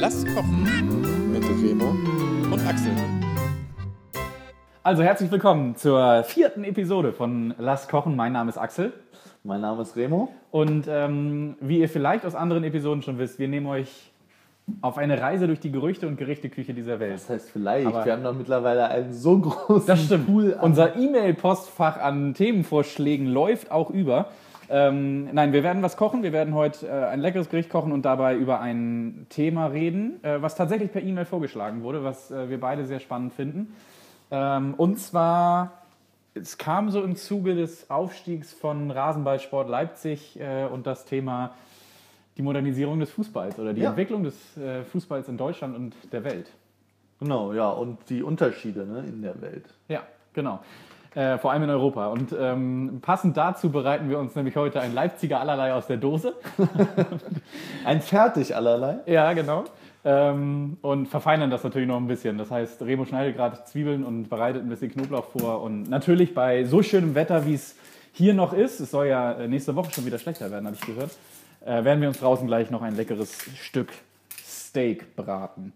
Lass kochen mit Remo und Axel. Also herzlich willkommen zur vierten Episode von Lass kochen. Mein Name ist Axel. Mein Name ist Remo. Und ähm, wie ihr vielleicht aus anderen Episoden schon wisst, wir nehmen euch auf eine Reise durch die Gerüchte und Gerichteküche dieser Welt. Das heißt vielleicht, Aber- wir haben doch mittlerweile einen so großen Das stimmt. Pool an Unser E-Mail-Postfach an Themenvorschlägen läuft auch über. Ähm, nein, wir werden was kochen. Wir werden heute äh, ein leckeres Gericht kochen und dabei über ein Thema reden, äh, was tatsächlich per E-Mail vorgeschlagen wurde, was äh, wir beide sehr spannend finden. Ähm, und zwar, es kam so im Zuge des Aufstiegs von Rasenballsport Leipzig äh, und das Thema die Modernisierung des Fußballs oder die Ja. Entwicklung des äh, Fußballs in Deutschland und der Welt. Genau, ja, und die Unterschiede ne, in der Welt. Ja, genau. Äh, vor allem in Europa. Und ähm, passend dazu bereiten wir uns nämlich heute ein Leipziger allerlei aus der Dose. Ein Fertig allerlei. Ja, genau. Ähm, und verfeinern das natürlich noch ein bisschen. Das heißt, Remo schneidet gerade Zwiebeln und bereitet ein bisschen Knoblauch vor. Und natürlich bei so schönem Wetter, wie es hier noch ist, es soll ja äh, nächste Woche schon wieder schlechter werden, habe ich gehört, äh, werden wir uns draußen gleich noch ein leckeres Stück Steak braten.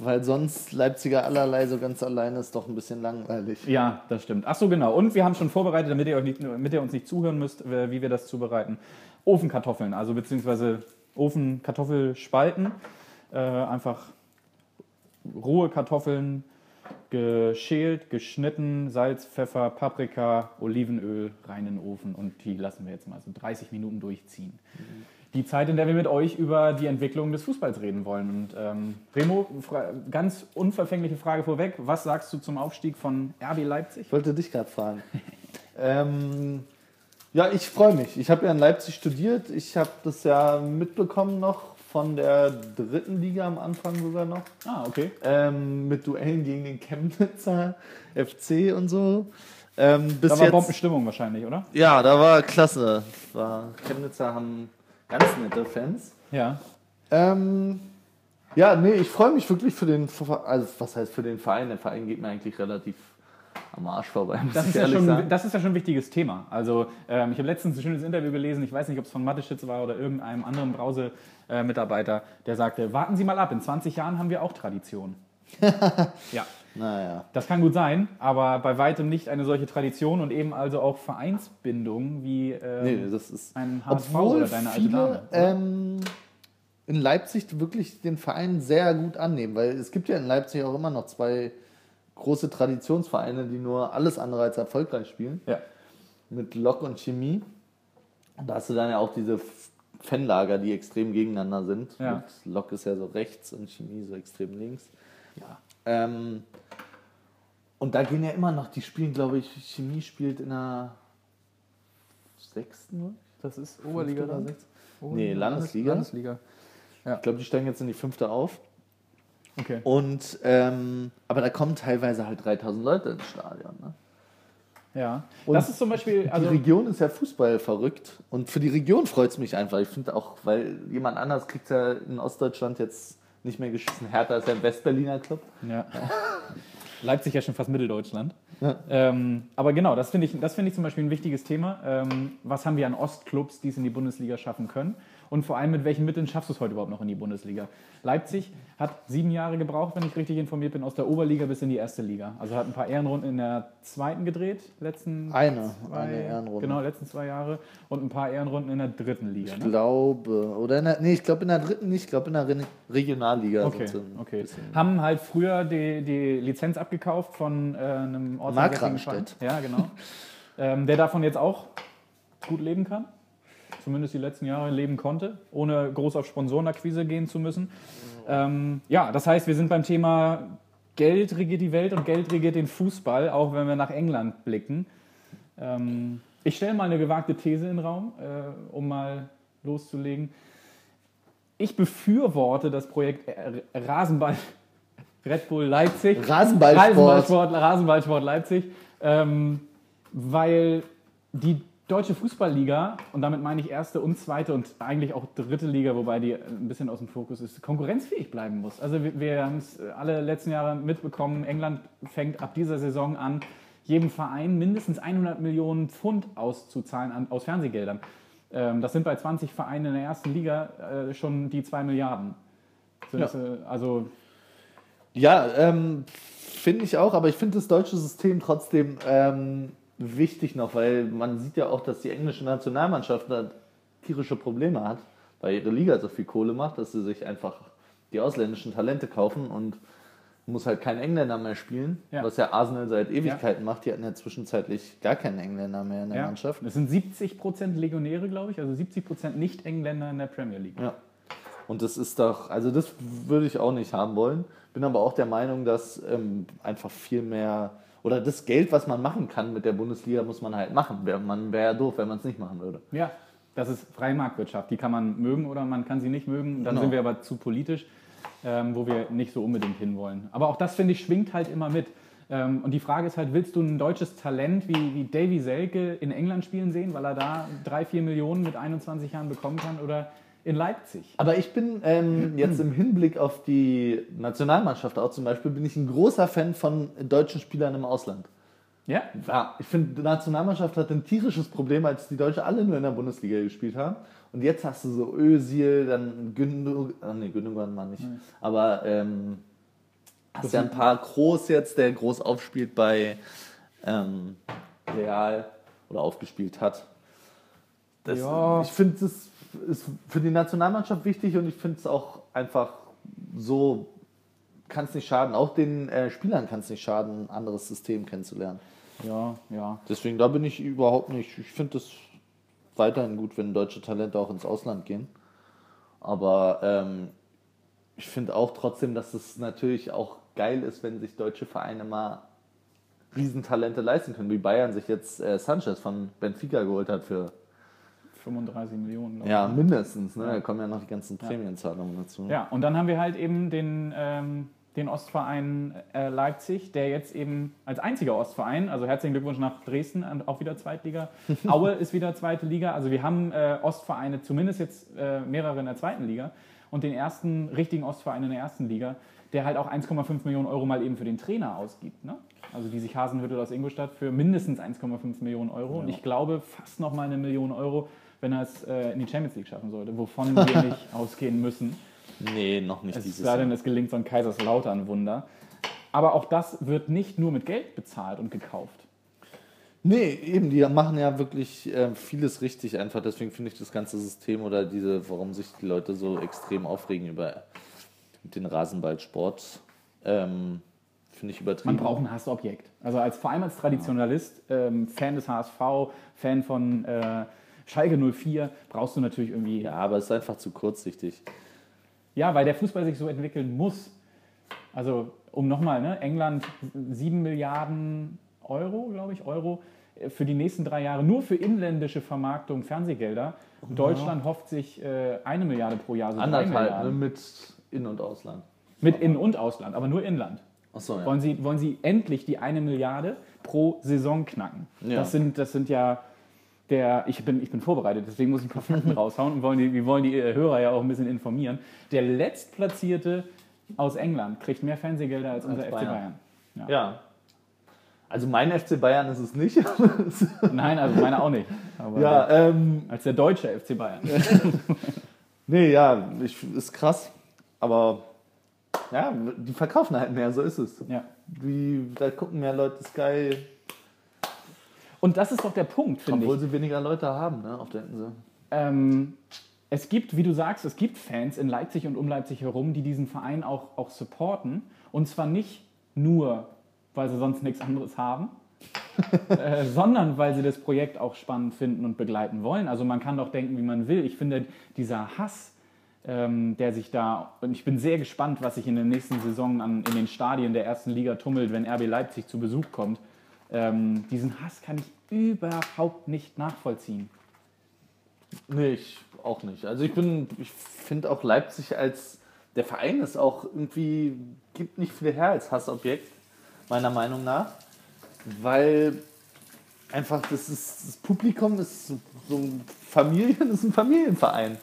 Weil sonst Leipziger allerlei so ganz alleine ist doch ein bisschen langweilig. Ja, das stimmt. Ach so, genau. Und wir haben schon vorbereitet, damit ihr, euch nicht, damit ihr uns nicht zuhören müsst, äh, wie wir das zubereiten. Ofenkartoffeln, also beziehungsweise Ofenkartoffelspalten. Äh, einfach rohe Kartoffeln, geschält, geschnitten, Salz, Pfeffer, Paprika, Olivenöl rein in den Ofen und die lassen wir jetzt mal so 30 Minuten durchziehen. Die Zeit, in der wir mit euch über die Entwicklung des Fußballs reden wollen. Und ähm, Remo, ganz unverfängliche Frage vorweg. Was sagst du zum Aufstieg von RB Leipzig? Ich wollte dich gerade fragen. ähm, ja, ich freue mich. Ich habe ja in Leipzig studiert. Ich habe das ja mitbekommen noch von der dritten Liga am Anfang sogar noch. Ah, okay. Ähm, mit Duellen gegen den Chemnitzer FC und so. Ähm, Da war jetzt, Bombenstimmung wahrscheinlich, oder? Ja, da war klasse. War, Chemnitzer haben ganz nette Fans. Ja. Ähm, ja, nee, ich freue mich wirklich für den, also was heißt für den Verein? Der Verein geht mir eigentlich relativ am Arsch vorbei, muss Das ich ist, ja schon, sagen. das ist ja schon ein wichtiges Thema. Also, ähm, ich habe letztens ein schönes Interview gelesen, ich weiß nicht, ob es von Matteschitz war oder irgendeinem anderen Brause-Mitarbeiter, der sagte: Warten Sie mal ab, in 20 Jahren haben wir auch Tradition. ja, Naja. das kann gut sein, aber bei weitem nicht eine solche Tradition und eben also auch Vereinsbindung wie ähm, Nee, das ist. ein HSV oder deine alte viele Dame. ähm, in Leipzig wirklich den Verein sehr gut annehmen, weil es gibt ja in Leipzig auch immer noch zwei große Traditionsvereine, die nur alles andere als erfolgreich spielen. ja. mit Lok und Chemie. Und da hast du dann ja auch diese Fanlager, die extrem gegeneinander sind. Ja. Lok ist ja so rechts und Chemie so extrem links. ja. Ähm, und da gehen ja immer noch, die spielen, glaube ich, Chemie spielt in der sechsten, oder? Das ist Oberliga oder dann? sechste? Nee, Landesliga. Landesliga. Ich glaube, die steigen jetzt in die fünfte auf. Okay. Und, ähm, aber da kommen teilweise halt 3000 Leute ins Stadion. Ne? Ja. Und das ist zum Beispiel. Also, die Region ist ja Fußball verrückt und für die Region freut es mich einfach. Ich finde auch, weil jemand anders kriegt ja in Ostdeutschland jetzt nicht mehr geschissen. Hertha ist ja ein Westberliner Club. Ja. Leipzig ja schon fast Mitteldeutschland. Ja. Ähm, aber genau, das finde ich, das finde ich zum Beispiel ein wichtiges Thema. Ähm, was haben wir an Ostclubs, die es in die Bundesliga schaffen können? Und vor allem, mit welchen Mitteln schaffst du es heute überhaupt noch in die Bundesliga? Leipzig hat sieben Jahre gebraucht, wenn ich richtig informiert bin, aus der Oberliga bis in die erste Liga. Also hat ein paar Ehrenrunden in der zweiten gedreht, letzten Eine, zwei, eine Ehrenrunde. Genau, letzten zwei Jahre. Und ein paar Ehrenrunden in der dritten Liga. Ich Ne? glaube, oder in der, nee, ich glaube in der dritten nicht, ich glaube in der Re Regionalliga. Okay, okay. Haben halt früher die, die Lizenz abgekauft von äh, einem ortsansässigen. Ja, genau. ähm, der davon jetzt auch gut leben kann. Zumindest die letzten Jahre leben konnte, ohne groß auf Sponsorenakquise gehen zu müssen. Ähm, ja, das heißt, wir sind beim Thema Geld regiert die Welt und Geld regiert den Fußball, auch wenn wir nach England blicken. Ähm, ich stelle mal eine gewagte These in den Raum, äh, um mal loszulegen. Ich befürworte das Projekt äh, Rasenball Red Bull Leipzig. Rasenballsport. Rasenballsport, Rasenballsport Leipzig. Ähm, weil die deutsche Fußballliga, und damit meine ich erste und zweite und eigentlich auch dritte Liga, wobei die ein bisschen aus dem Fokus ist, konkurrenzfähig bleiben muss. Also wir, wir haben es alle letzten Jahre mitbekommen, England fängt ab dieser Saison an, jedem Verein mindestens 100 Millionen Pfund auszuzahlen an, aus Fernsehgeldern. Ähm, das sind bei 20 Vereinen in der ersten Liga äh, schon die 2 Milliarden. Ja. das, äh, also, Ja, ähm, finde ich auch, aber ich finde das deutsche System trotzdem ähm, wichtig noch, weil man sieht ja auch, dass die englische Nationalmannschaft da tierische Probleme hat, weil ihre Liga so viel Kohle macht, dass sie sich einfach die ausländischen Talente kaufen und muss halt kein Engländer mehr spielen, Ja. was ja Arsenal seit Ewigkeiten macht. Die hatten ja zwischenzeitlich gar keinen Engländer mehr in der ja. Mannschaft. Es sind 70% Legionäre, glaube ich, also 70% Nicht-Engländer in der Premier League. Ja. Und das ist doch, also das würde ich auch nicht haben wollen. Bin aber auch der Meinung, dass ähm, einfach viel mehr, oder das Geld, was man machen kann mit der Bundesliga, muss man halt machen. Man wäre ja doof, wenn man es nicht machen würde. Ja, das ist freie Marktwirtschaft. Die kann man mögen oder man kann sie nicht mögen. Dann Genau. sind wir aber zu politisch, ähm, wo wir nicht so unbedingt hinwollen. Aber auch das, finde ich, schwingt halt immer mit. Ähm, und die Frage ist halt, willst du ein deutsches Talent wie, wie Davy Selke in England spielen sehen, weil er da drei, vier Millionen mit 21 Jahren bekommen kann oder in Leipzig? Aber ich bin ähm, jetzt im Hinblick auf die Nationalmannschaft auch zum Beispiel, bin ich ein großer Fan von deutschen Spielern im Ausland. Ja? Ja, ich finde, die Nationalmannschaft hat ein tierisches Problem, als die Deutsche alle nur in der Bundesliga gespielt haben. Und jetzt hast du so Özil, dann Gündogan, ah, nee, Gündogan mal nicht. Aber ähm, hast ja ein paar Groß jetzt, der groß aufspielt bei ähm, Real oder aufgespielt hat. Das, Ja. Ich finde, das ist für die Nationalmannschaft wichtig und ich finde es auch einfach so, kann es nicht schaden. Auch den äh, Spielern kann es nicht schaden, ein anderes System kennenzulernen. Ja, ja. Deswegen, da bin ich überhaupt nicht. Ich finde es weiterhin gut, wenn deutsche Talente auch ins Ausland gehen. Aber ähm, ich finde auch trotzdem, dass es natürlich auch geil ist, wenn sich deutsche Vereine mal Riesentalente leisten können, wie Bayern sich jetzt äh, Sanchez von Benfica geholt hat für 35 Millionen. glaub ich. ja mindestens. Ne? Da kommen ja noch die ganzen Prämienzahlungen dazu. Ja, und dann haben wir halt eben den, ähm, den Ostverein äh, Leipzig, der jetzt eben als einziger Ostverein, also herzlichen Glückwunsch nach Dresden, auch wieder Zweitliga. Aue ist wieder zweite Liga. Also wir haben äh, Ostvereine, zumindest jetzt äh, mehrere in der zweiten Liga und den ersten richtigen Ostverein in der ersten Liga, der halt auch 1,5 Millionen Euro mal eben für den Trainer ausgibt. Ne? Also die sich Hasenhüttel aus Ingolstadt für mindestens 1,5 Millionen Euro und ich glaube fast noch mal eine Million Euro, wenn er es äh, in die Champions League schaffen sollte, wovon wir nicht ausgehen müssen. Nee, noch nicht Es dieses sei denn, Jahr. es gelingt so ein Kaiserslautern-Wunder. Aber auch das wird nicht nur mit Geld bezahlt und gekauft. Nee, eben, die machen ja wirklich äh, vieles richtig einfach. Deswegen finde ich das ganze System oder diese, warum sich die Leute so extrem aufregen über den Rasenballsport, ähm, finde ich übertrieben. Man braucht ein Hassobjekt. Also als vor allem als Traditionalist, ähm, Fan des HSV, Fan von äh, Schalke 04, brauchst du natürlich irgendwie. Ja, aber es ist einfach zu kurzsichtig. Ja, weil der Fußball sich so entwickeln muss. Also, um nochmal, ne, England 7 Milliarden Euro, glaube ich, Euro äh, für die nächsten drei Jahre nur für inländische Vermarktung Fernsehgelder. Deutschland hofft sich äh, eine Milliarde pro Jahr, so Anderthalb, ne, mit In- und Ausland. Mit In- und Ausland, aber nur Inland. Achso, ja. Wollen, Sie, wollen Sie endlich die eine Milliarde pro Saison knacken? Ja. Das, sind, das sind ja der, ich bin, ich bin vorbereitet, deswegen muss ich ein paar Fakten raushauen und wollen die, wir wollen die äh, Hörer ja auch ein bisschen informieren. Der letztplatzierte aus England kriegt mehr Fernsehgelder als, unser FC Bayern. Bayern. Ja. Ja. Also mein FC Bayern ist es nicht. Nein, also meine auch nicht. Aber ja, ähm, als der deutsche FC Bayern. nee, ja, ich, ist krass. Aber ja, die verkaufen halt mehr, so ist es. ja. Die, da gucken mehr Leute Sky, Und das ist doch der Punkt, finde ich. obwohl sie weniger Leute haben ne, auf der Insel. Ähm, es gibt, wie du sagst, es gibt Fans in Leipzig und um Leipzig herum, die diesen Verein auch, auch supporten. Und zwar nicht nur, weil sie sonst nichts anderes haben, äh, sondern weil sie das Projekt auch spannend finden und begleiten wollen. Also man kann doch denken, wie man will. Ich finde, dieser Hass, ähm, der sich da, und ich bin sehr gespannt, was sich in der nächsten Saison an, in den Stadien der ersten Liga tummelt, wenn RB Leipzig zu Besuch kommt. Ähm, diesen Hass kann ich überhaupt nicht nachvollziehen. Nee, ich auch nicht. Also ich bin, ich finde auch Leipzig als, der Verein ist auch irgendwie, gibt nicht viel her als Hassobjekt, meiner Meinung nach. Weil einfach das ist, das Publikum ist so ein Familien, ist ein Familienverein.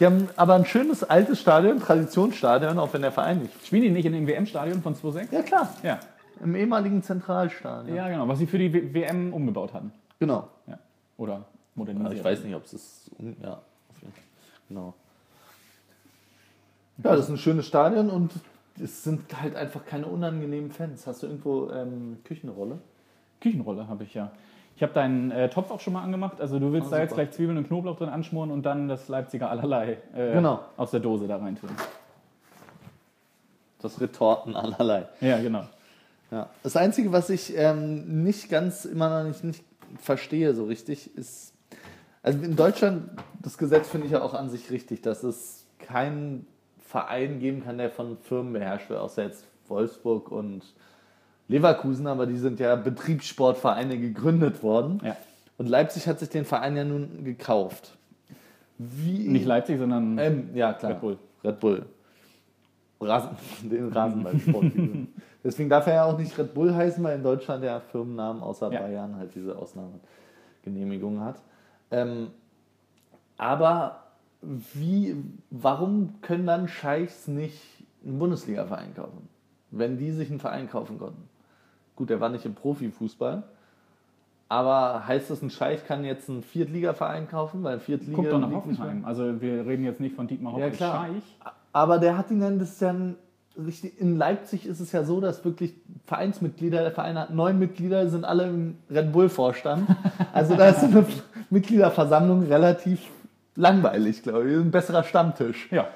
Die haben aber ein schönes altes Stadion, Traditionsstadion, auch wenn der Verein nicht. Spielen die nicht in dem WM-Stadion von 2006? Ja klar, Ja. Im ehemaligen Zentralstadion. Ja, genau, was sie für die W- WM umgebaut hatten. Genau. Ja. Oder Also modernisiert. ich weiß nicht, ob es ist. Ja, auf jeden Fall. Genau. Ja, das ist ein schönes Stadion und es sind halt einfach keine unangenehmen Fans. Hast du irgendwo ähm, Küchenrolle? Küchenrolle habe ich ja. Ich habe deinen äh, Topf auch schon mal angemacht. Also du willst Ah, da jetzt super. gleich Zwiebeln und Knoblauch drin anschmoren und dann das Leipziger allerlei äh, Genau. aus der Dose da reintun. Das Retorten allerlei. Ja, genau. Ja. Das Einzige, was ich ähm, nicht ganz immer noch nicht, nicht verstehe so richtig, ist, also in Deutschland, das Gesetz finde ich ja auch an sich richtig, dass es keinen Verein geben kann, der von Firmen beherrscht wird, außer jetzt Wolfsburg und Leverkusen, aber die sind ja Betriebssportvereine gegründet worden. Ja. Und Leipzig hat sich den Verein ja nun gekauft. Wie Nicht Leipzig, sondern ähm, ja, klar. Red Bull. Red Bull. Rasen, den Rasenballsport. Deswegen darf er ja auch nicht Red Bull heißen, weil in Deutschland der Firmennamen außer Ja. Bayern halt diese Ausnahmegenehmigung hat. Ähm, aber wie, warum können dann Scheichs nicht einen Bundesliga-Verein kaufen? Wenn die sich einen Verein kaufen konnten. Gut, der war nicht im Profifußball. Aber heißt das, ein Scheich kann jetzt einen Viertliga-Verein kaufen? Weil Viertliga guck doch nach Hoffenheim. Also wir reden jetzt nicht von Dietmar Ja, Hopp klar. Scheich. Aber der hat ihn dann, das ist ja ein, richtig, in Leipzig ist es ja so, dass wirklich Vereinsmitglieder, der Verein hat neun Mitglieder, sind alle im Red Bull-Vorstand. Also da ist eine Mitgliederversammlung relativ langweilig, glaube ich. Ein besserer Stammtisch. Ja.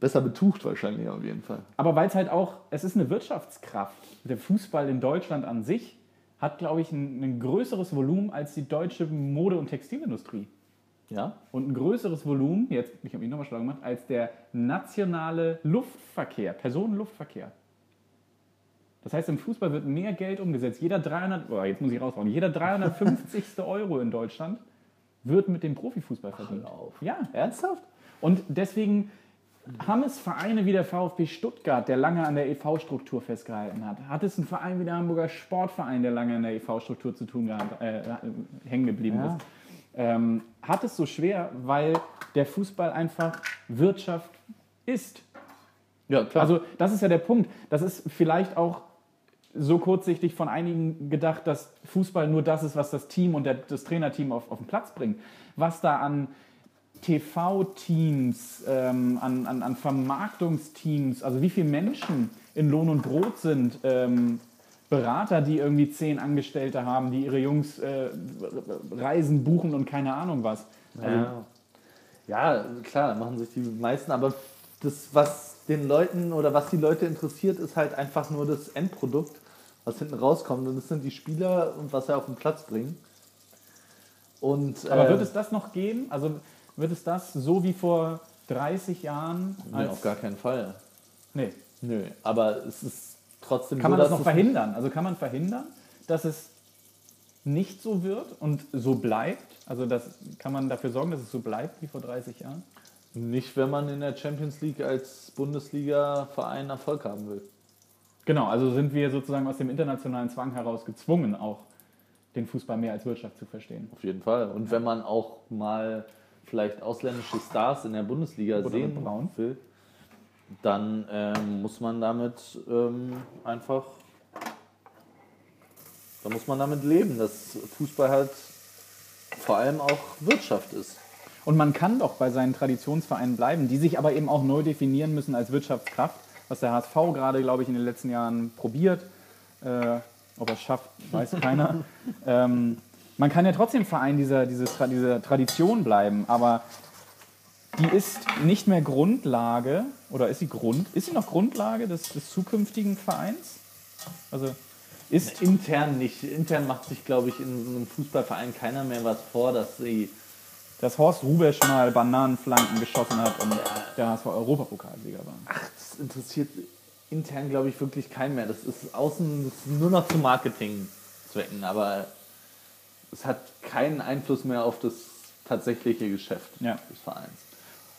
Besser betucht wahrscheinlich auf jeden Fall. Aber weil es halt auch, es ist eine Wirtschaftskraft. Der Fußball in Deutschland an sich hat, glaube ich, ein, ein größeres Volumen als die deutsche Mode- und Textilindustrie. Ja? Und ein größeres Volumen, jetzt, ich habe mich nochmal schlau gemacht, als der nationale Luftverkehr, Personenluftverkehr. Das heißt, im Fußball wird mehr Geld umgesetzt. Jeder 300, oh, jetzt muss ich raushauen, jeder 350. Euro in Deutschland wird mit dem Profifußball verdient. auf. Ja, Ernsthaft? und deswegen haben es Vereine wie der VfB Stuttgart, der lange an der EV-Struktur festgehalten hat. Hat es einen Verein wie der Hamburger Sportverein, der lange an der EV-Struktur zu tun gehabt, äh, hängen geblieben Ja. ist. Ähm, hat es so schwer, weil der Fußball einfach Wirtschaft ist. Ja, klar. Also das ist ja der Punkt. Das ist vielleicht auch so kurzsichtig von einigen gedacht, dass Fußball nur das ist, was das Team und der, das Trainerteam auf, auf den Platz bringt. Was da an TV-Teams, ähm, an, an, an Vermarktungsteams, also wie viele Menschen in Lohn und Brot sind, ähm, Berater, die irgendwie zehn Angestellte haben, die ihre Jungs äh, Reisen buchen und keine Ahnung was. Also, Ja. ja, klar, machen sich die meisten, aber das, was den Leuten oder was die Leute interessiert, ist halt einfach nur das Endprodukt, was hinten rauskommt. Und das sind die Spieler und was sie auf den Platz bringen. Und, Aber äh, wird es das noch geben? Also wird es das so wie vor 30 Jahren? Nee, auf gar keinen Fall. nee. Nö, aber es ist trotzdem Kann so, man das noch verhindern? Also kann man verhindern, dass es nicht so wird und so bleibt? Also das, kann man dafür sorgen, dass es so bleibt wie vor 30 Jahren? Nicht, wenn man in der Champions League als Bundesliga-Verein Erfolg haben will. Genau, also sind wir sozusagen aus dem internationalen Zwang heraus gezwungen, auch den Fußball mehr als Wirtschaft zu verstehen. Auf jeden Fall. Und wenn man auch mal vielleicht ausländische Stars in der Bundesliga Oder sehen will, dann ähm, muss man damit ähm, einfach, da muss man damit leben, dass Fußball halt vor allem auch Wirtschaft ist. Und man kann doch bei seinen Traditionsvereinen bleiben, die sich aber eben auch neu definieren müssen als Wirtschaftskraft, was der HSV gerade, glaube ich, in den letzten Jahren probiert. Äh, ob er es schafft, weiß keiner. ähm, man kann ja trotzdem Verein dieser, diese, Tra- dieser Tradition bleiben, aber die ist nicht mehr Grundlage, oder ist sie Grund, ist sie noch Grundlage des, des zukünftigen Vereins? Also ist Intern nicht. Intern macht sich, glaube ich, in so einem Fußballverein keiner mehr was vor, dass sie dass Horst Rubesch mal Bananenflanken geschossen hat und der HSV Europapokalsieger war. das interessiert intern, glaube ich, wirklich keinen mehr. Das ist außen das ist nur noch zu Marketingzwecken, aber es hat keinen Einfluss mehr auf das tatsächliche Geschäft Ja. des Vereins.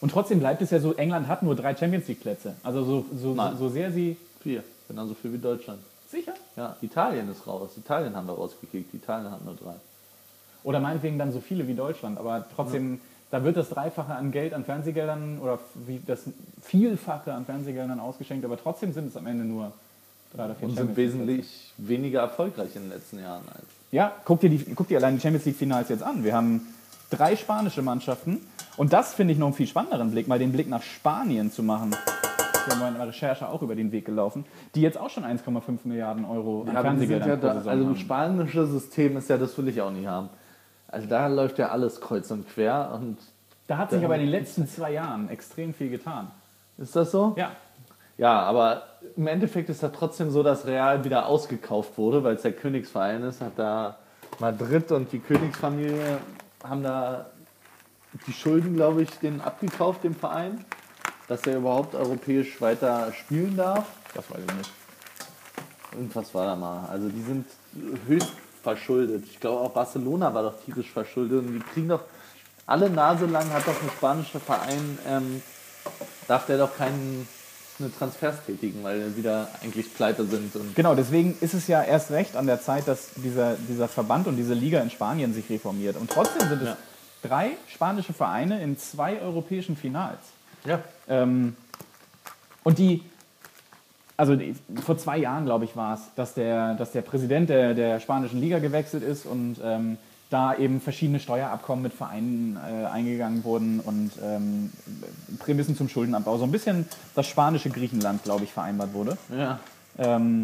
Und trotzdem bleibt es ja so, England hat nur drei Champions League Plätze. Also so, so, Nein. so sehr sie. Vier, genauso viel wie Deutschland. Sicher? Ja, Italien ist raus. Italien haben wir rausgekickt. Italien hat nur drei. Oder meinetwegen dann so viele wie Deutschland. Aber trotzdem, da wird das Dreifache an Geld, an Fernsehgeldern oder wie das Vielfache an Fernsehgeldern ausgeschenkt. Aber trotzdem sind es am Ende nur drei oder vier Und sind League-Plätze. wesentlich weniger erfolgreich in den letzten Jahren als. Ja, guck dir, die, guck dir allein die Champions League-Finals jetzt an. Wir haben drei spanische Mannschaften. Und das finde ich noch einen viel spannenderen Blick, mal den Blick nach Spanien zu machen. Wir haben in der Recherche auch über den Weg gelaufen, die jetzt auch schon 1,5 Milliarden Euro an Ja, Fernsehgeldern ja da, also haben. das spanische System ist ja, das will ich auch nicht haben. Also da läuft ja alles kreuz und quer und Da hat sich aber in den letzten zwei Jahren extrem viel getan. ist das so? Ja, Ja, aber im Endeffekt ist ja trotzdem so, dass Real wieder ausgekauft wurde, weil es der Königsverein ist, hat da Madrid und die Königsfamilie haben da die Schulden, glaube ich, den abgekauft, dem Verein, dass er überhaupt europäisch weiter spielen darf. das weiß ich nicht. Irgendwas war da mal. Also die sind höchst verschuldet. Ich glaube auch Barcelona war doch tierisch verschuldet und die kriegen doch alle Nase lang hat doch ein spanischer Verein, ähm, darf der doch keine Transfers tätigen, weil die wieder eigentlich pleite sind. Genau, deswegen ist es ja erst recht an der Zeit, dass dieser, dieser Verband und diese Liga in Spanien sich reformiert. Und trotzdem sind es Ja. drei spanische Vereine in zwei europäischen Finals. ja. Ähm, und die, also die, vor zwei Jahren, glaube ich, war es, dass der, dass der Präsident der, der spanischen Liga gewechselt ist und ähm, da eben verschiedene Steuerabkommen mit Vereinen äh, eingegangen wurden und ähm, Prämissen zum Schuldenabbau. So ein bisschen das spanische Griechenland, glaube ich, vereinbart wurde. ja. Ähm,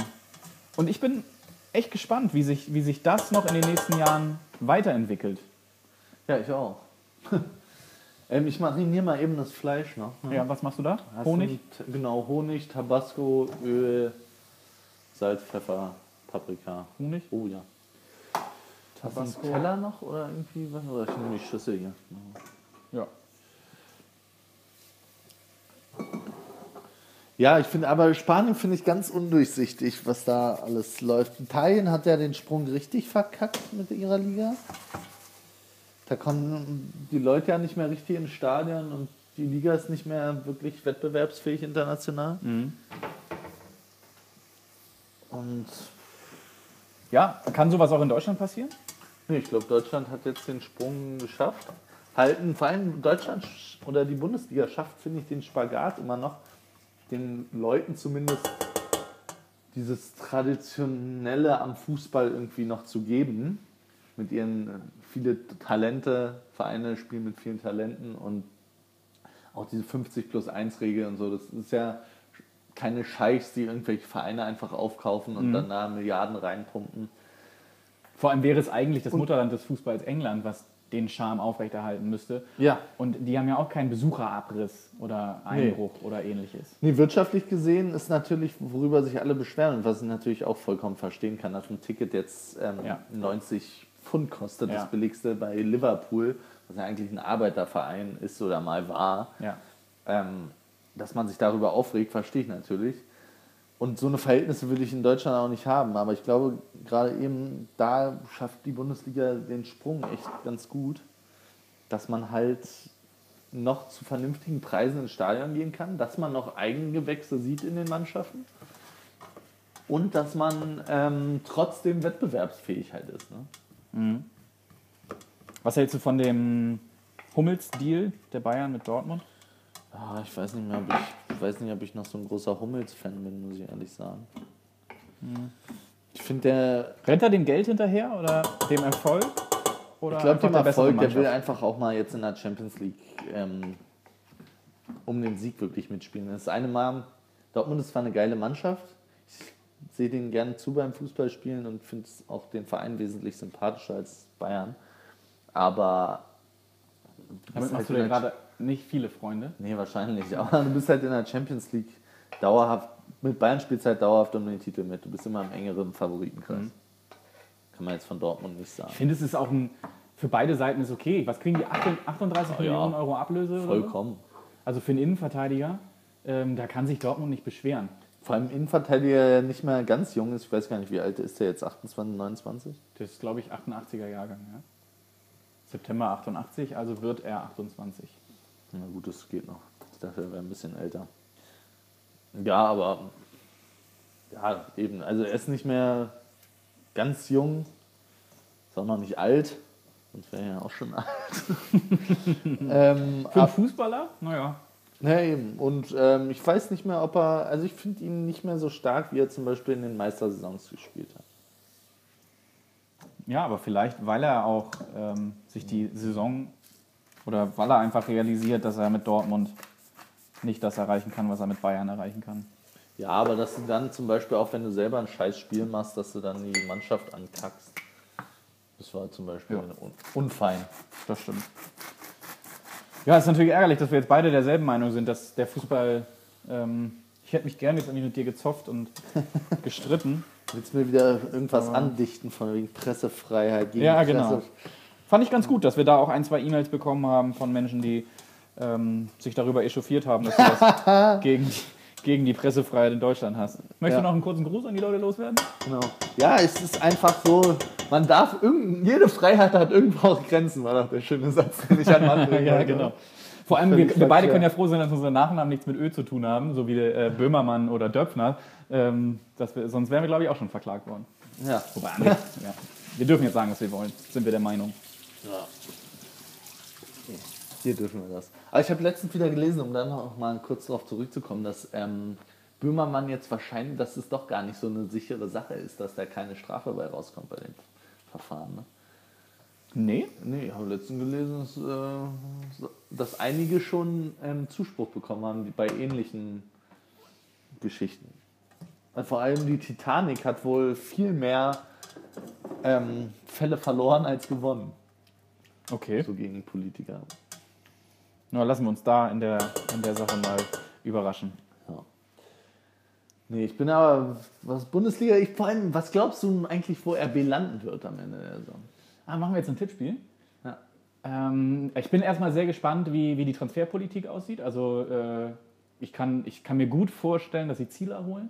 und ich bin echt gespannt, wie sich, wie sich das noch in den nächsten Jahren weiterentwickelt. Ja, ich auch. ähm, ich mariniere mal eben das Fleisch noch. ne? Ja, was machst du da? Hast Honig? du- Genau, Honig, Tabasco, Öl, Salz, Pfeffer, Paprika. Honig? Oh ja. Hast du einen Tabasco. Teller noch oder irgendwie was? Oder ich nehme die Schüssel hier. Ja. Ja, ich finde, aber Spanien finde ich ganz undurchsichtig, was da alles läuft. Italien hat ja den Sprung richtig verkackt mit ihrer Liga. Da kommen die Leute ja nicht mehr richtig ins Stadion und die Liga ist nicht mehr wirklich wettbewerbsfähig international. Und Ja, kann sowas auch in Deutschland passieren? Nee, ich glaube, Deutschland hat jetzt den Sprung geschafft. Halten, vor allem Deutschland sch- oder die Bundesliga schafft, finde ich, den Spagat immer noch, den Leuten zumindest dieses Traditionelle am Fußball irgendwie noch zu geben. Mit ihren äh, viele Talente, Vereine spielen mit vielen Talenten und auch diese 50 plus 1 Regel und so, das ist ja keine Scheichs, die irgendwelche Vereine einfach aufkaufen und dann da Milliarden reinpumpen. Vor allem wäre es eigentlich das Mutterland des Fußballs England, was den Charme aufrechterhalten müsste. Ja. Und die haben ja auch keinen Besucherabriss oder Einbruch oder ähnliches. Nee, wirtschaftlich gesehen ist natürlich, worüber sich alle beschweren und was ich natürlich auch vollkommen verstehen kann, dass ein Ticket jetzt ähm, Ja. 90 Pfund kostet, Ja. das billigste bei Liverpool, was ja eigentlich ein Arbeiterverein ist oder mal war. Ja. Ähm, dass man sich darüber aufregt, verstehe ich natürlich. Und so eine Verhältnisse würde ich in Deutschland auch nicht haben. Aber ich glaube, gerade eben da schafft die Bundesliga den Sprung echt ganz gut, dass man halt noch zu vernünftigen Preisen ins Stadion gehen kann, dass man noch Eigengewächse sieht in den Mannschaften und dass man ähm, trotzdem wettbewerbsfähig halt ist. Ne? Was hältst du von dem Hummels-Deal der Bayern mit Dortmund? Ah, ich, weiß nicht mehr, ob ich weiß nicht, ob ich noch so ein großer Hummels-Fan bin, muss ich ehrlich sagen. Ich finde, der, Rennt er dem Geld hinterher oder dem Erfolg? Oder Ich glaube, dem Erfolg, der will einfach auch mal jetzt in der Champions League ähm, um den Sieg wirklich mitspielen. Das eine Mal, Dortmund ist zwar eine geile Mannschaft, ich sehe den gerne zu beim Fußballspielen und finde auch den Verein wesentlich sympathischer als Bayern. Aber du Damit halt machst du in dir gerade nicht viele Freunde. Nee, wahrscheinlich. Aber du bist halt in der Champions League dauerhaft, mit Bayern spielst halt dauerhaft um den Titel mit. Du bist immer im engeren Favoritenkreis. Mhm. Kann man jetzt von Dortmund nicht sagen. Ich finde, es ist auch ein, für beide Seiten ist okay. Was kriegen die? 38 Ja, ja. Millionen Euro Ablöse? Oder so? Vollkommen. Also für einen Innenverteidiger, ähm, da kann sich Dortmund nicht beschweren. Vor allem Innenverteidiger, der nicht mehr ganz jung ist. Ich weiß gar nicht, wie alt ist der jetzt? 28, 29? Das ist, glaube ich, 88er Jahrgang. Ja? September 88, also wird er 28. Na gut, das geht noch. Ich dachte, er wäre ein bisschen älter. Ja, aber ja, eben. Also er ist nicht mehr ganz jung, ist auch noch nicht alt. Sonst wäre er ja auch schon alt. ähm, Für einen Fußballer? Naja. ja, eben. Und ähm, ich weiß nicht mehr, ob er. Also ich finde ihn nicht mehr so stark, wie er zum Beispiel in den Meistersaisons gespielt hat. Ja, aber vielleicht, weil er auch ähm, sich die Saison Oder weil er einfach realisiert, dass er mit Dortmund nicht das erreichen kann, was er mit Bayern erreichen kann. Ja, aber dass du dann zum Beispiel auch, wenn du selber ein scheiß Spiel machst, dass du dann die Mannschaft ankackst. Das war zum Beispiel Ja. un unfein. Das stimmt. Ja, es ist natürlich ärgerlich, dass wir jetzt beide derselben Meinung sind, dass der Fußball. Ähm, ich hätte mich gerne jetzt irgendwie mit dir gezopft und gestritten. Willst du mir wieder irgendwas Aber- andichten von wegen Pressefreiheit gegen Ja, Presse? Fand ich ganz gut, dass wir da auch ein, zwei E-Mails bekommen haben von Menschen, die ähm, sich darüber echauffiert haben, dass du das gegen, die- gegen die Pressefreiheit in Deutschland hast. Möchtest Ja. du noch einen kurzen Gruß an die Leute loswerden? Genau. Ja, es ist einfach so, man darf, jede Freiheit hat irgendwo auch Grenzen, war doch der schöne Satz, den ich an Mann bringen Ja, genau. Vor allem, wir, wir beide können ja froh sein, dass unsere Nachnamen nichts mit Ö zu tun haben, so wie äh, Böhmermann oder Döpfner. Ähm, wir, sonst wären wir, glaube ich, auch schon verklagt worden. Ja. Wobei, ja. Wir dürfen jetzt sagen, was wir wollen. Sind wir der Meinung. Hier dürfen wir das. Aber ich habe letztens wieder gelesen, um dann noch mal kurz darauf zurückzukommen, dass ähm, Böhmermann jetzt wahrscheinlich, dass es doch gar nicht so eine sichere Sache ist, dass da keine Strafe bei rauskommt bei dem Verfahren. Ne? Nee? Nee, ich habe letztens gelesen, dass, äh, dass einige schon ähm, Zuspruch bekommen haben bei ähnlichen Geschichten. Und vor allem die Titanic hat wohl viel mehr ähm, Fälle verloren als gewonnen, Okay. so gegen Politiker. Na, lassen wir uns da in der, in der Sache mal überraschen. Ja. Nee, ich bin aber, was Bundesliga, ich vor allem, was glaubst du eigentlich, wo RB landen wird am Ende der Saison? Ah, machen wir jetzt ein Tippspiel? Ja. Ähm, ich bin erstmal sehr gespannt, wie, wie die Transferpolitik aussieht. Also äh, ich, kann, ich kann mir gut vorstellen, dass sie Ziele holen.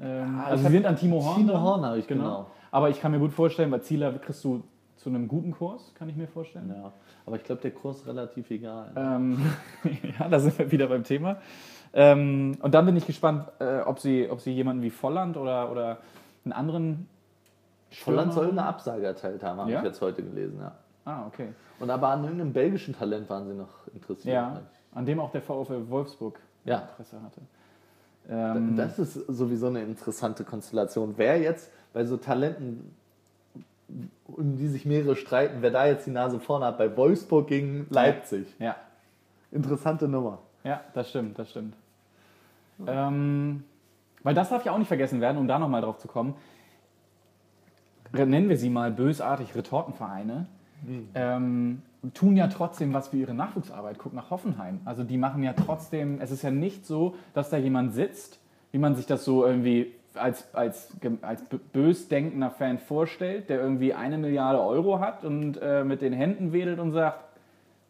Ähm, Ah, also sie sind an Timo Horn. Timo. Horn habe ich, genau. Aber ich kann mir gut vorstellen, bei Zieler kriegst du zu einem guten Kurs, kann ich mir vorstellen. Ja, aber ich glaube, der Kurs ist relativ egal. Ähm, ja, da sind wir wieder beim Thema. Ähm, und dann bin ich gespannt, äh, ob, sie, ob sie jemanden wie Volland oder, oder einen anderen Volland soll eine Absage erteilt haben, habe Ja? ich jetzt heute gelesen, ja. Ah, okay. Und aber an irgendeinem belgischen Talent waren sie noch interessiert. Ja, an dem auch der VfL Wolfsburg Ja. Interesse hatte. Ähm, Das ist sowieso eine interessante Konstellation. Wer jetzt bei so Talenten, um die sich mehrere streiten, wer da jetzt die Nase vorne hat, bei Wolfsburg gegen Leipzig. ja, Interessante Nummer. ja, das stimmt, das stimmt. Ähm, weil das darf ja auch nicht vergessen werden, um da nochmal drauf zu kommen. Nennen wir sie mal bösartig Retortenvereine. Ähm, tun ja trotzdem was für ihre Nachwuchsarbeit. Guck nach Hoffenheim. Also die machen ja trotzdem, es ist ja nicht so, dass da jemand sitzt, wie man sich das so irgendwie als, als, als bös denkender Fan vorstellt, der irgendwie eine Milliarde Euro hat und äh, mit den Händen wedelt und sagt,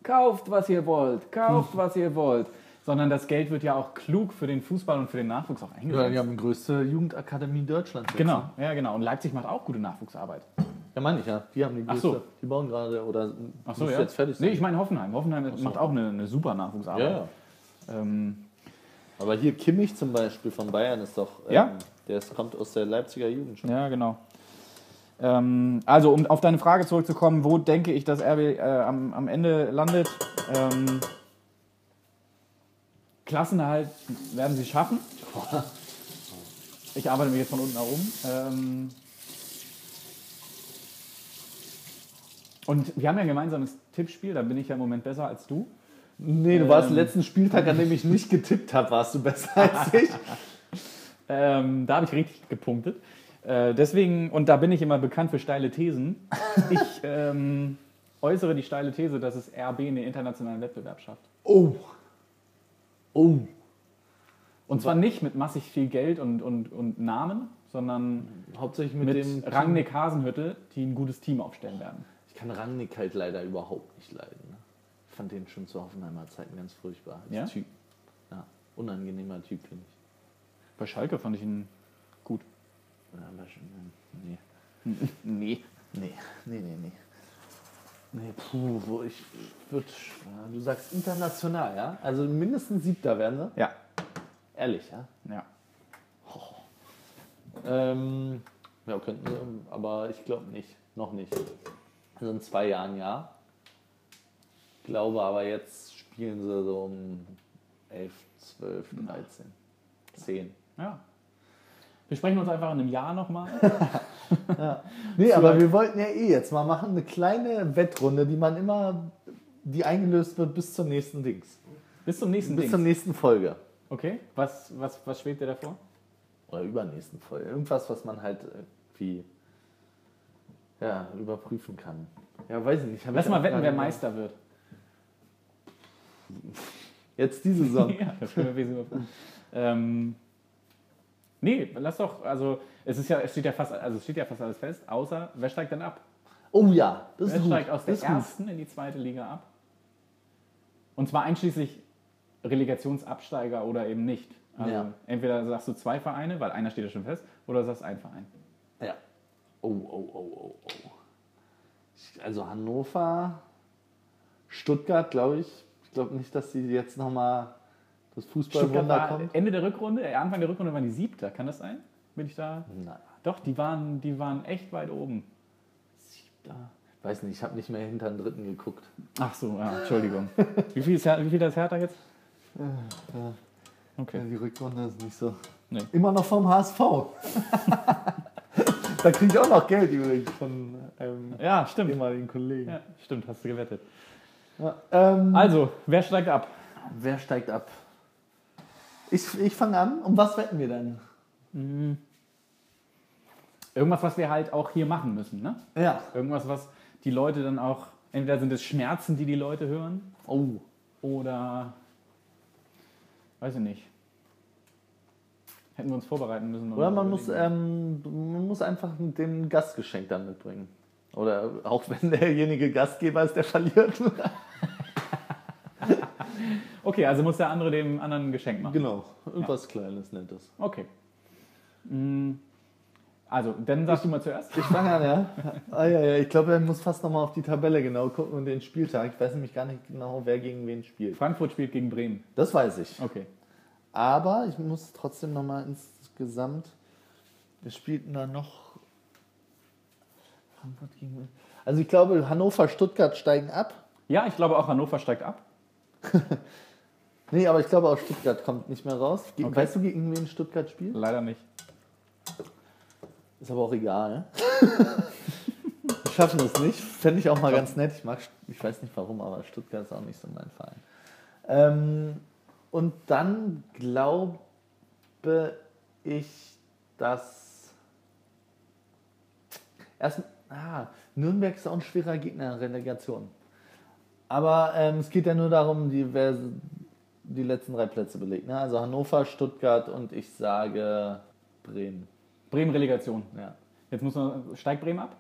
kauft, was ihr wollt, kauft, was ihr wollt. Sondern das Geld wird ja auch klug für den Fußball und für den Nachwuchs auch eingesetzt. Ja, die haben die größte Jugendakademie Deutschlands. jetzt, Genau, ne? ja genau. Und Leipzig macht auch gute Nachwuchsarbeit. Ja, meine ich ja. Die haben die Ach größte. so. Die bauen gerade oder Ach so, ja. jetzt fertig Nee, sein. ich meine Hoffenheim. Hoffenheim so. macht auch eine, eine super Nachwuchsarbeit. ja, ja. Ähm, Aber hier Kimmich zum Beispiel von Bayern ist doch. Ähm, Ja. Der ist, kommt aus der Leipziger Jugend schon. ja, genau. Ähm, also, um auf deine Frage zurückzukommen, wo denke ich, dass RB äh, am, am Ende landet? Ähm, Klassenerhalt werden sie schaffen. Ich arbeite mich jetzt von unten nach oben. Ähm, und wir haben ja ein gemeinsames Tippspiel, da bin ich ja im Moment besser als du. Nee, du warst Ähm. letzten Spieltag, an dem ich nicht getippt habe, warst du besser als ich. Ähm, da habe ich richtig gepunktet. Äh, deswegen, und da bin ich immer bekannt für steile Thesen. Ich ähm, äußere die steile These, dass es RB in den internationalen Wettbewerb schafft. Oh. Oh. Und zwar nicht mit massig viel Geld und, und, und Namen, sondern Hauptsächlich mit, mit, dem Rangnick Hasenhütte, die ein gutes Team aufstellen werden. Ich kann Rangnick halt leider überhaupt nicht leiden. Ich fand den schon zu Hoffenheimer Zeiten ganz furchtbar. Als Ja? Typ. Ja, unangenehmer Typ, finde ich. Bei Schalke fand ich ihn gut. Ja, aber schon, nee. Nee. Nee, nee, nee, nee. Nee, puh, wo ich würde. Ja, du sagst international, ja? Also mindestens siebter werden sie. Ja. Ehrlich, ja? ja. Ähm, ja, könnten sie, aber ich glaube nicht. Noch nicht. Also in zwei Jahren ja. Glaube aber jetzt spielen sie so um 11, 12, 13, 10. ja. Wir sprechen uns einfach in einem Jahr nochmal. Nee, aber wir wollten ja eh jetzt mal machen eine kleine Wettrunde, die man immer die eingelöst wird bis zur nächsten Dings. Bis zum nächsten Bis Ding. zur nächsten Folge. Okay, was, was, was schwebt dir davor? Oder übernächsten Folge. Irgendwas, was man halt irgendwie ja, überprüfen kann. Ja, weiß ich nicht. Hab Lass ich mal wetten, wer. Meister wird. Jetzt diese Saison. ja, das können wir ähm, nee, lass doch, also es ist ja, es steht ja fast, also es steht ja fast alles fest, außer wer steigt denn ab? Oh ja, das Wer ist gut. steigt aus der gut. ersten in die zweite Liga ab? Und zwar einschließlich Relegationsabsteiger oder eben nicht. Also Ja. entweder sagst du zwei Vereine, weil einer steht ja schon fest, oder du sagst ein Verein. Ja. Oh, oh, oh, oh, oh. Also Hannover, Stuttgart, glaube ich. Ich glaube nicht, dass sie jetzt nochmal das Fußballwunder kommt. Ende der Rückrunde, äh, Anfang der Rückrunde waren die siebter, kann das sein? Bin ich da? Nein, Doch, die waren, die waren echt weit oben. siebter. Weiß nicht, ich habe nicht mehr hinter den dritten geguckt. Ach so, ja, Entschuldigung. wie viel ist, wie viel ist Hertha jetzt? Okay. die Rückrunde ist nicht so. Nee. Immer noch vom HSV. da kriege ich auch noch Geld übrigens von einem Ja, stimmt. ehemaligen Kollegen. Ja, stimmt, hast du gewettet. Ja, ähm, Also, wer steigt ab? wer steigt ab? Ich, ich fange an. Um was wetten wir denn? Irgendwas, was wir halt auch hier machen müssen, ne? Ja. Irgendwas, was die Leute dann auch, entweder sind es Schmerzen, die die Leute hören, Oh. oder, weiß ich nicht. Hätten wir uns vorbereiten müssen. Oder man muss, ähm, man muss einfach dem Gastgeschenk dann mitbringen. Oder auch wenn derjenige Gastgeber ist, der verliert. Okay, also muss der andere dem anderen ein Geschenk machen. genau. Irgendwas Kleines, Nettes. Okay. Mm, Also, dann sagst du mal zuerst. Ich fange an, ja. Ah, ja, ja. Ich glaube, er muss fast nochmal auf die Tabelle genau gucken und den Spieltag. Ich weiß nämlich gar nicht genau, wer gegen wen spielt. Frankfurt spielt gegen Bremen. Das weiß ich. Okay. Aber ich muss trotzdem nochmal insgesamt. Wir spielten da noch. Frankfurt gegen? Also ich glaube, Hannover, Stuttgart steigen ab. Ja, ich glaube auch Hannover steigt ab. Nee, aber ich glaube auch Stuttgart kommt nicht mehr raus. Ge- Okay. Weißt du, gegen wen Stuttgart spielt? Leider nicht. Ist aber auch egal. Wir schaffen es nicht. Fände ich auch mal ganz nett. Ich mag, ich weiß nicht warum, aber Stuttgart ist auch nicht so mein Verein. Ähm, und dann glaube ich, dass erst ah, Nürnberg ist auch ein schwerer Gegner in Relegation. Aber ähm, es geht ja nur darum, die, wer die letzten drei Plätze belegt. Ne? Also Hannover, Stuttgart und ich sage Bremen. Bremen Relegation. Ja. Jetzt muss man. Steigt Bremen ab?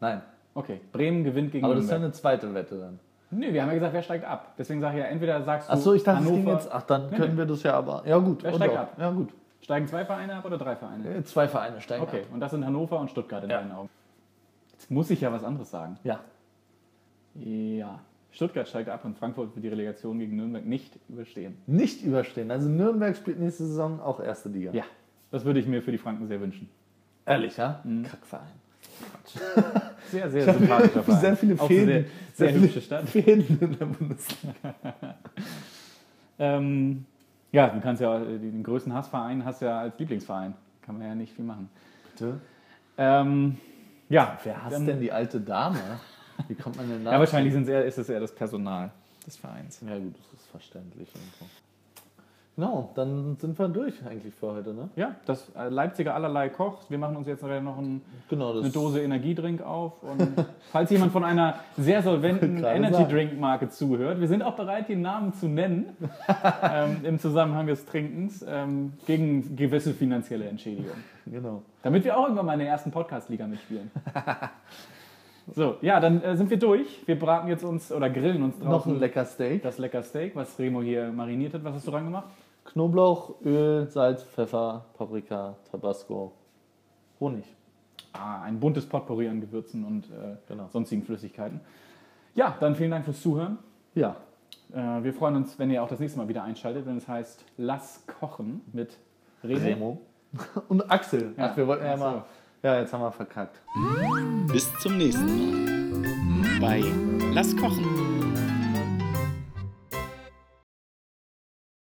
Nein. Okay. Bremen gewinnt gegen Aber das ist ja eine zweite Wette dann. Nö, wir haben ja gesagt, wer steigt ab. Deswegen sage ich ja, entweder sagst du. Achso, ich dachte, es Hannover, ging jetzt. Ach, dann Nee, können nee. wir das ja aber. Ja, gut. Wer steigt auch. ab? Ja, gut. Steigen zwei Vereine ab oder drei Vereine? Äh, Zwei Vereine steigen Okay, ab. und das sind Hannover und Stuttgart in Ja. deinen Augen. Jetzt muss ich ja was anderes sagen. Ja. Ja. Stuttgart steigt ab und Frankfurt wird die Relegation gegen Nürnberg nicht überstehen. Nicht überstehen. Also Nürnberg spielt nächste Saison auch erste Liga. Ja, das würde ich mir für die Franken sehr wünschen. Ehrlich, ja? Mhm. Kackverein. Sehr, sehr sympathischer Verein. Sehr viele Fäden. Sehr, sehr, viele hübsche Stadt. Fäden in der Bundesliga. Ähm, ja, du kannst ja den größten Hassverein hast du ja als Lieblingsverein. Kann man ja nicht viel machen. Bitte? Ähm, ja, Wer hasst denn die alte Dame? Wie kommt man denn da? Ja, wahrscheinlich sind's eher, ist es eher das Personal des Vereins. Ja, gut, das ist verständlich. Und Genau, dann sind wir durch eigentlich für heute, ne? Ja, das äh, Leipziger allerlei kocht. Wir machen uns jetzt noch ein, Genau, eine Dose Energiedrink auf. Und falls jemand von einer sehr solventen Gerade Energy sagen. Drink Marke zuhört, wir sind auch bereit, den Namen zu nennen ähm, im Zusammenhang des Trinkens ähm, gegen gewisse finanzielle Entschädigung. Genau. Damit wir auch irgendwann mal in der ersten Podcast-Liga mitspielen. So, ja, dann äh, sind wir durch. Wir braten jetzt uns oder grillen uns Noch draußen ein lecker Steak. das lecker Steak, was Remo hier mariniert hat. Was hast du dran gemacht? Knoblauch, Öl, Salz, Pfeffer, Paprika, Tabasco, Honig. Ah, ein buntes Potpourri an Gewürzen und äh, Genau. sonstigen Flüssigkeiten. Ja, dann vielen Dank fürs Zuhören. Ja. Äh, wir freuen uns, wenn ihr auch das nächste Mal wieder einschaltet, wenn es heißt Lass kochen mit Remo. Remo. Und Axel. Ja. Ach, wir wollten ja mal. Ja, jetzt haben wir verkackt. Bis zum nächsten Mal bei Lass kochen.